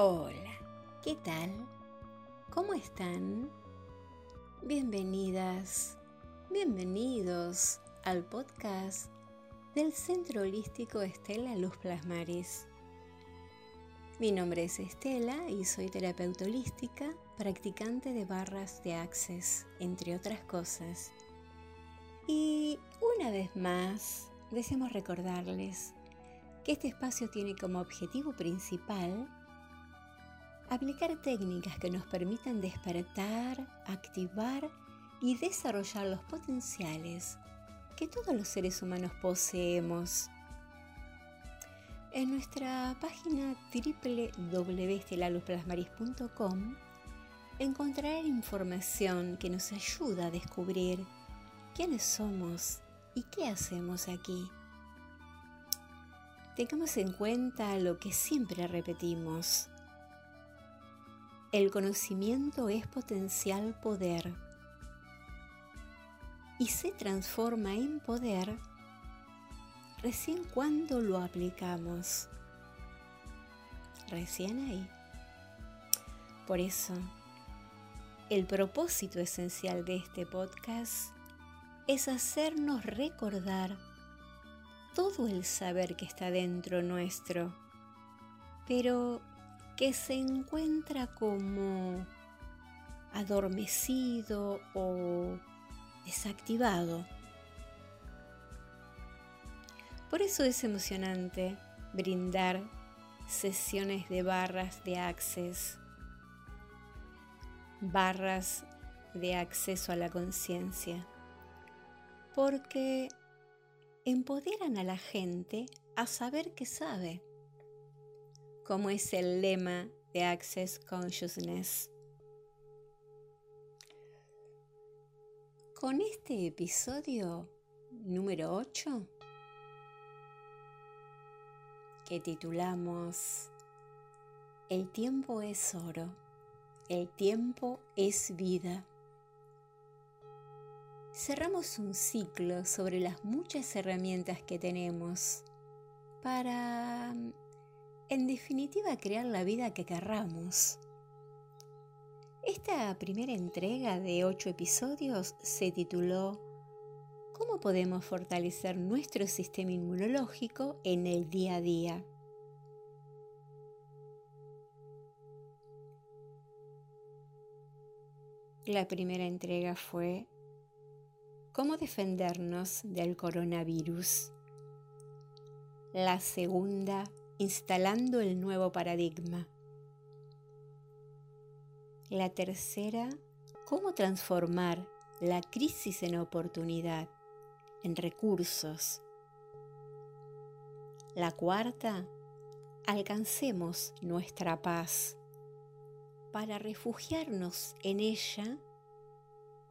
Hola, ¿qué tal? ¿Cómo están? Bienvenidas, bienvenidos al podcast del Centro Holístico Estela Luz Plasmaris. Mi nombre es Estela y soy terapeuta holística, practicante de barras de Access, entre otras cosas. Y una vez más, deseamos recordarles que este espacio tiene como objetivo principal aplicar técnicas que nos permitan despertar, activar y desarrollar los potenciales que todos los seres humanos poseemos. En nuestra página www.estelaluzplasmaris.com encontrarán información que nos ayuda a descubrir quiénes somos y qué hacemos aquí. Tengamos en cuenta lo que siempre repetimos el conocimiento es potencial poder y se transforma en poder recién cuando lo aplicamos. Recién ahí. Por eso, el propósito esencial de este podcast es hacernos recordar todo el saber que está dentro nuestro, pero que se encuentra como adormecido o desactivado. Por eso es emocionante brindar sesiones de barras de access, barras de acceso a la conciencia, porque empoderan a la gente a saber que sabe como es el lema de Access Consciousness. Con este episodio número 8, que titulamos El tiempo es oro, el tiempo es vida. Cerramos un ciclo sobre las muchas herramientas que tenemos para en definitiva crear la vida que querramos. Esta primera entrega de ocho episodios se tituló ¿Cómo podemos fortalecer nuestro sistema inmunológico en el día a día? La primera entrega fue ¿Cómo defendernos del coronavirus? La segunda instalando el nuevo paradigma. La tercera, cómo transformar la crisis en oportunidad, en recursos. La cuarta, alcancemos nuestra paz para refugiarnos en ella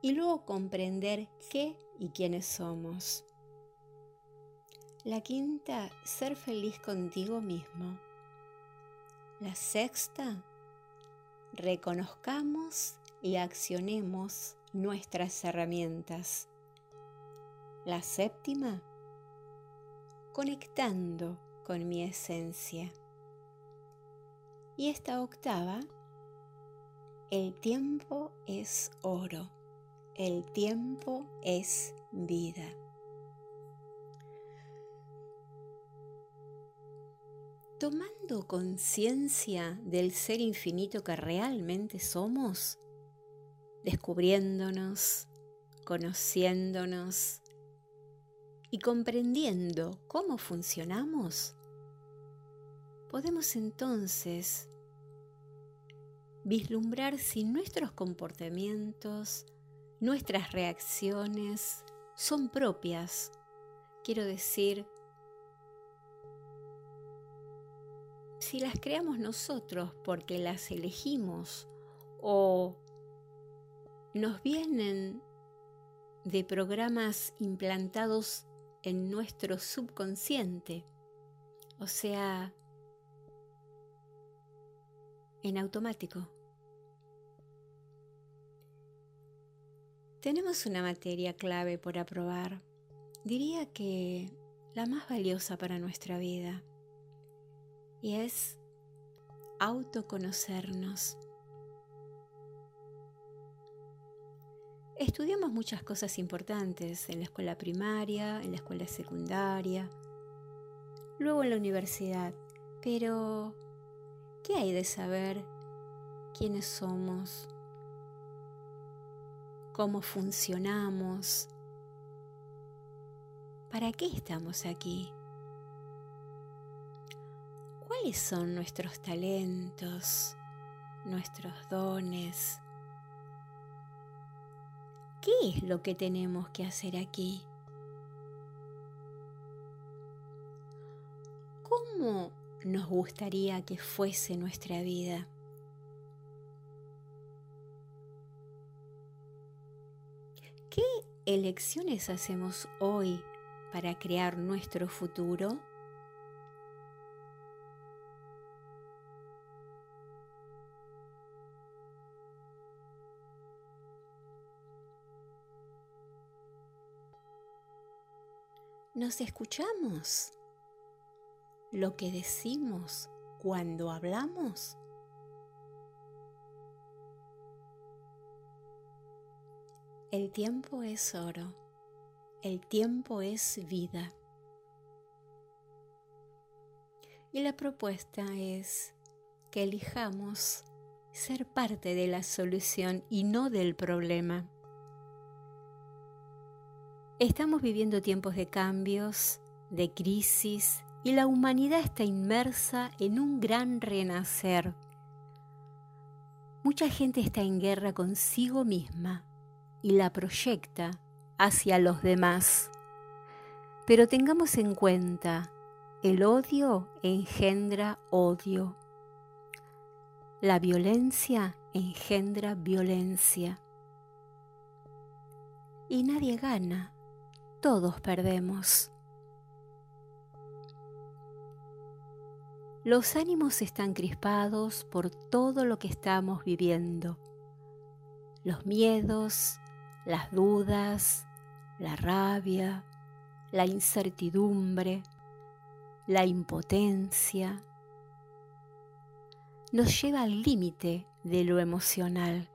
y luego comprender qué y quiénes somos. La quinta, ser feliz contigo mismo. La sexta, reconozcamos y accionemos nuestras herramientas. La séptima, conectando con mi esencia. Y esta octava, el tiempo es oro, el tiempo es vida. Tomando conciencia del ser infinito que realmente somos, descubriéndonos, conociéndonos y comprendiendo cómo funcionamos, podemos entonces vislumbrar si nuestros comportamientos, nuestras reacciones son propias, quiero decir, si las creamos nosotros porque las elegimos o nos vienen de programas implantados en nuestro subconsciente, o sea, en automático. Tenemos una materia clave por aprobar, diría que la más valiosa para nuestra vida y es autoconocernos. Estudiamos muchas cosas importantes en la escuela primaria, en la escuela secundaria, luego en la universidad, pero ¿qué hay de saber quiénes somos? ¿Cómo funcionamos? ¿Para qué estamos aquí? ¿Cuáles son nuestros talentos, nuestros dones? ¿Qué es lo que tenemos que hacer aquí? ¿Cómo nos gustaría que fuese nuestra vida? ¿Qué elecciones hacemos hoy para crear nuestro futuro? ¿Nos escuchamos? ¿Lo que decimos cuando hablamos? El tiempo es oro, el tiempo es vida. Y la propuesta es que elijamos ser parte de la solución y no del problema. Estamos viviendo tiempos de cambios, de crisis, y la humanidad está inmersa en un gran renacer. Mucha gente está en guerra consigo misma y la proyecta hacia los demás. Pero tengamos en cuenta, el odio engendra odio. La violencia engendra violencia. Y nadie gana todos perdemos. Los ánimos están crispados por todo lo que estamos viviendo. Los miedos, las dudas, la rabia, la incertidumbre, la impotencia, nos lleva al límite de lo emocional,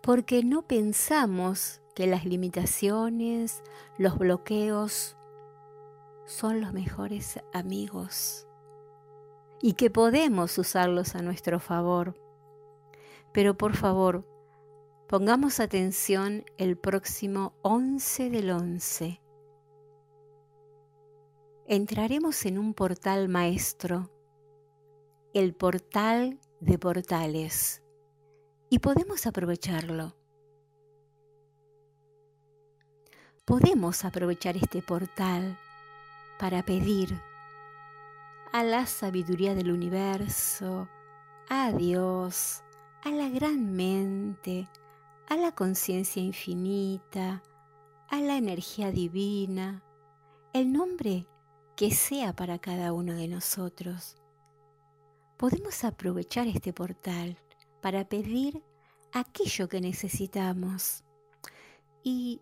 porque no pensamos que las limitaciones, los bloqueos son los mejores amigos y que podemos usarlos a nuestro favor. Pero por favor, pongamos atención el próximo 11 del 11. Entraremos en un portal maestro, el portal de portales, y podemos aprovecharlo podemos aprovechar este portal para pedir a la sabiduría del universo, a Dios, a la gran mente, a la conciencia infinita, a la energía divina, el nombre que sea para cada uno de nosotros. Podemos aprovechar este portal para pedir aquello que necesitamos y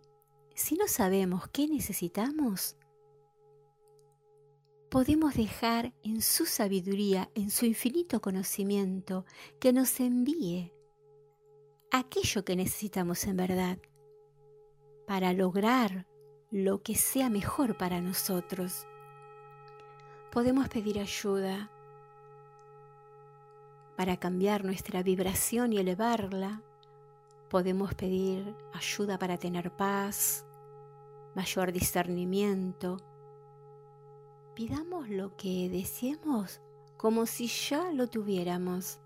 si no sabemos qué necesitamos, podemos dejar en su sabiduría, en su infinito conocimiento, que nos envíe aquello que necesitamos en verdad para lograr lo que sea mejor para nosotros. Podemos pedir ayuda para cambiar nuestra vibración y elevarla Podemos pedir ayuda para tener paz, mayor discernimiento. Pidamos lo que deseemos como si ya lo tuviéramos.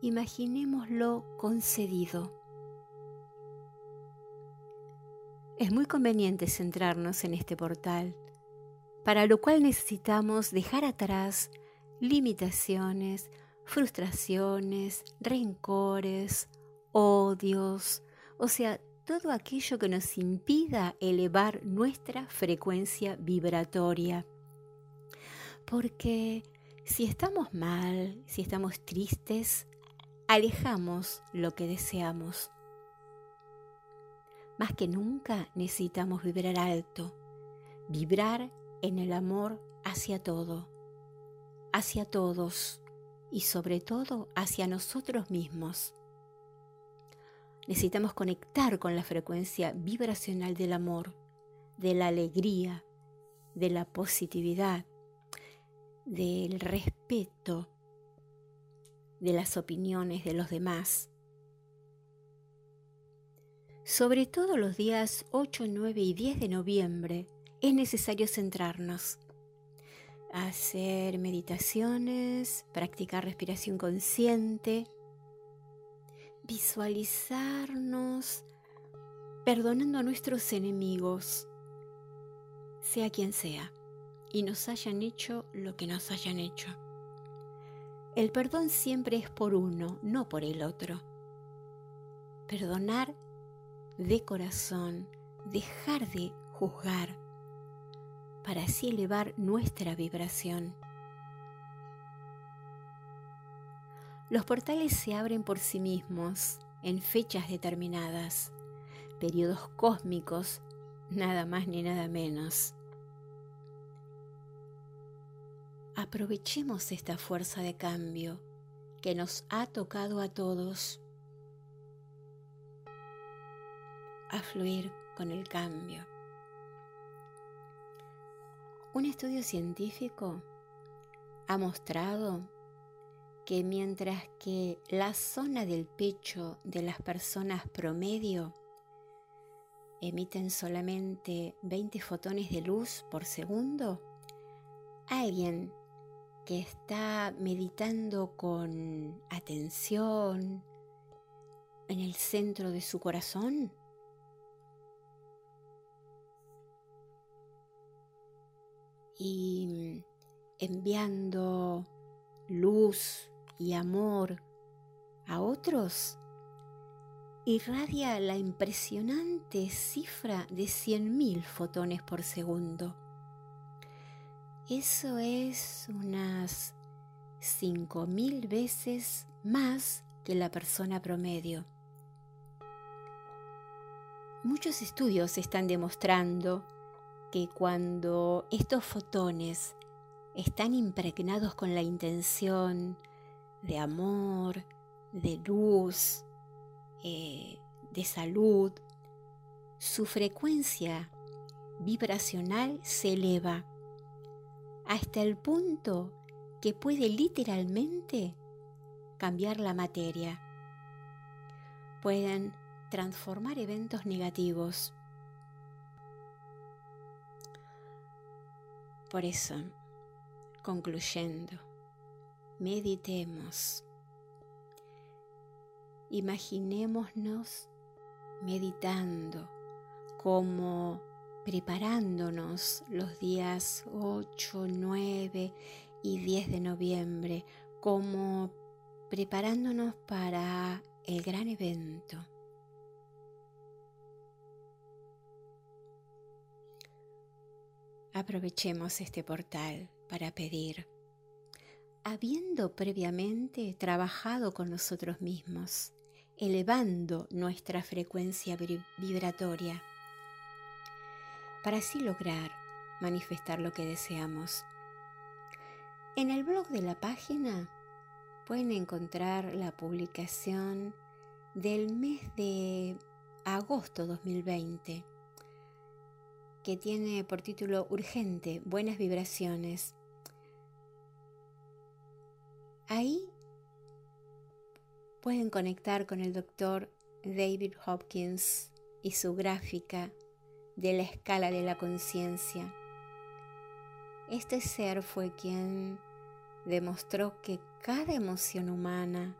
Imaginémoslo concedido. Es muy conveniente centrarnos en este portal, para lo cual necesitamos dejar atrás limitaciones, frustraciones, rencores, odios, o sea, todo aquello que nos impida elevar nuestra frecuencia vibratoria. Porque si estamos mal, si estamos tristes, alejamos lo que deseamos. Más que nunca necesitamos vibrar alto, vibrar en el amor hacia todo, hacia todos y sobre todo hacia nosotros mismos. Necesitamos conectar con la frecuencia vibracional del amor, de la alegría, de la positividad, del respeto de las opiniones de los demás. Sobre todo los días 8, 9 y 10 de noviembre es necesario centrarnos, hacer meditaciones, practicar respiración consciente, visualizarnos perdonando a nuestros enemigos, sea quien sea, y nos hayan hecho lo que nos hayan hecho. El perdón siempre es por uno, no por el otro. Perdonar de corazón, dejar de juzgar, para así elevar nuestra vibración. Los portales se abren por sí mismos en fechas determinadas, periodos cósmicos, nada más ni nada menos. Aprovechemos esta fuerza de cambio que nos ha tocado a todos a fluir con el cambio. Un estudio científico ha mostrado que mientras que la zona del pecho de las personas promedio emiten solamente 20 fotones de luz por segundo, alguien que está meditando con atención en el centro de su corazón, y enviando luz, y amor a otros, irradia la impresionante cifra de 100.000 fotones por segundo. Eso es unas 5.000 veces más que la persona promedio. Muchos estudios están demostrando que cuando estos fotones están impregnados con la intención de amor, de luz, eh, de salud, su frecuencia vibracional se eleva hasta el punto que puede literalmente cambiar la materia. Pueden transformar eventos negativos. Por eso, concluyendo, meditemos. Imaginémonos meditando como preparándonos los días 8, 9 y 10 de noviembre, como preparándonos para el gran evento. Aprovechemos este portal para pedir habiendo previamente trabajado con nosotros mismos, elevando nuestra frecuencia vibratoria, para así lograr manifestar lo que deseamos. En el blog de la página pueden encontrar la publicación del mes de agosto 2020, que tiene por título Urgente, Buenas Vibraciones Ahí pueden conectar con el doctor David Hopkins y su gráfica de la escala de la conciencia. Este ser fue quien demostró que cada emoción humana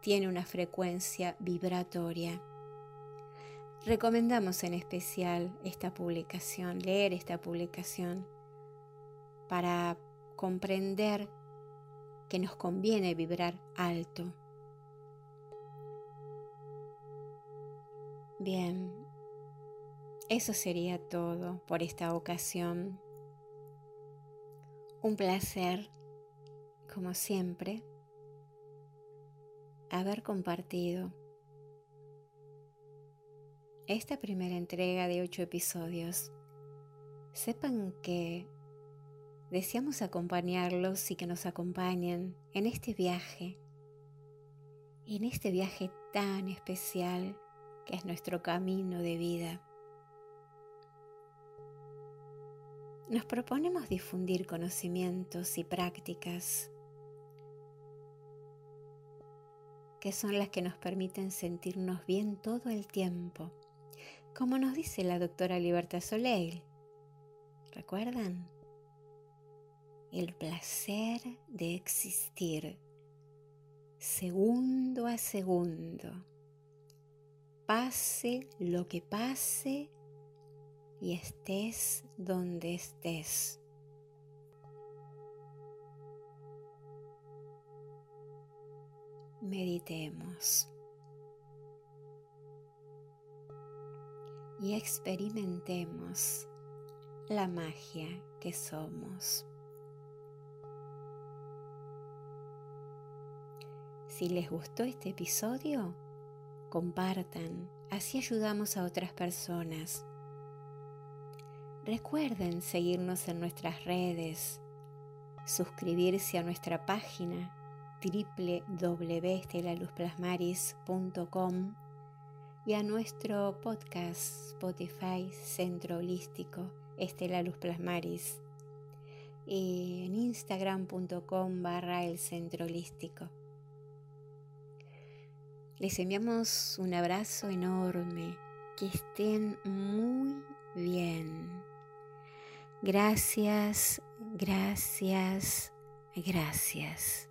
tiene una frecuencia vibratoria. Recomendamos en especial esta publicación, leer esta publicación, para comprender que nos conviene vibrar alto. Bien, eso sería todo por esta ocasión. Un placer, como siempre, haber compartido esta primera entrega de ocho episodios. Sepan que deseamos acompañarlos y que nos acompañen en este viaje, en este viaje tan especial que es nuestro camino de vida. Nos proponemos difundir conocimientos y prácticas que son las que nos permiten sentirnos bien todo el tiempo, como nos dice la doctora Libertad Soleil. ¿Recuerdan? El placer de existir, segundo a segundo, pase lo que pase y estés donde estés. Meditemos y experimentemos la magia que somos. Si les gustó este episodio, compartan, así ayudamos a otras personas. Recuerden seguirnos en nuestras redes, suscribirse a nuestra página www.estelaluzplasmaris.com y a nuestro podcast Spotify Centro Holístico Estela Luz Plasmaris en instagram.com barra el Centro Holístico. Les enviamos un abrazo enorme, que estén muy bien. Gracias, gracias, gracias.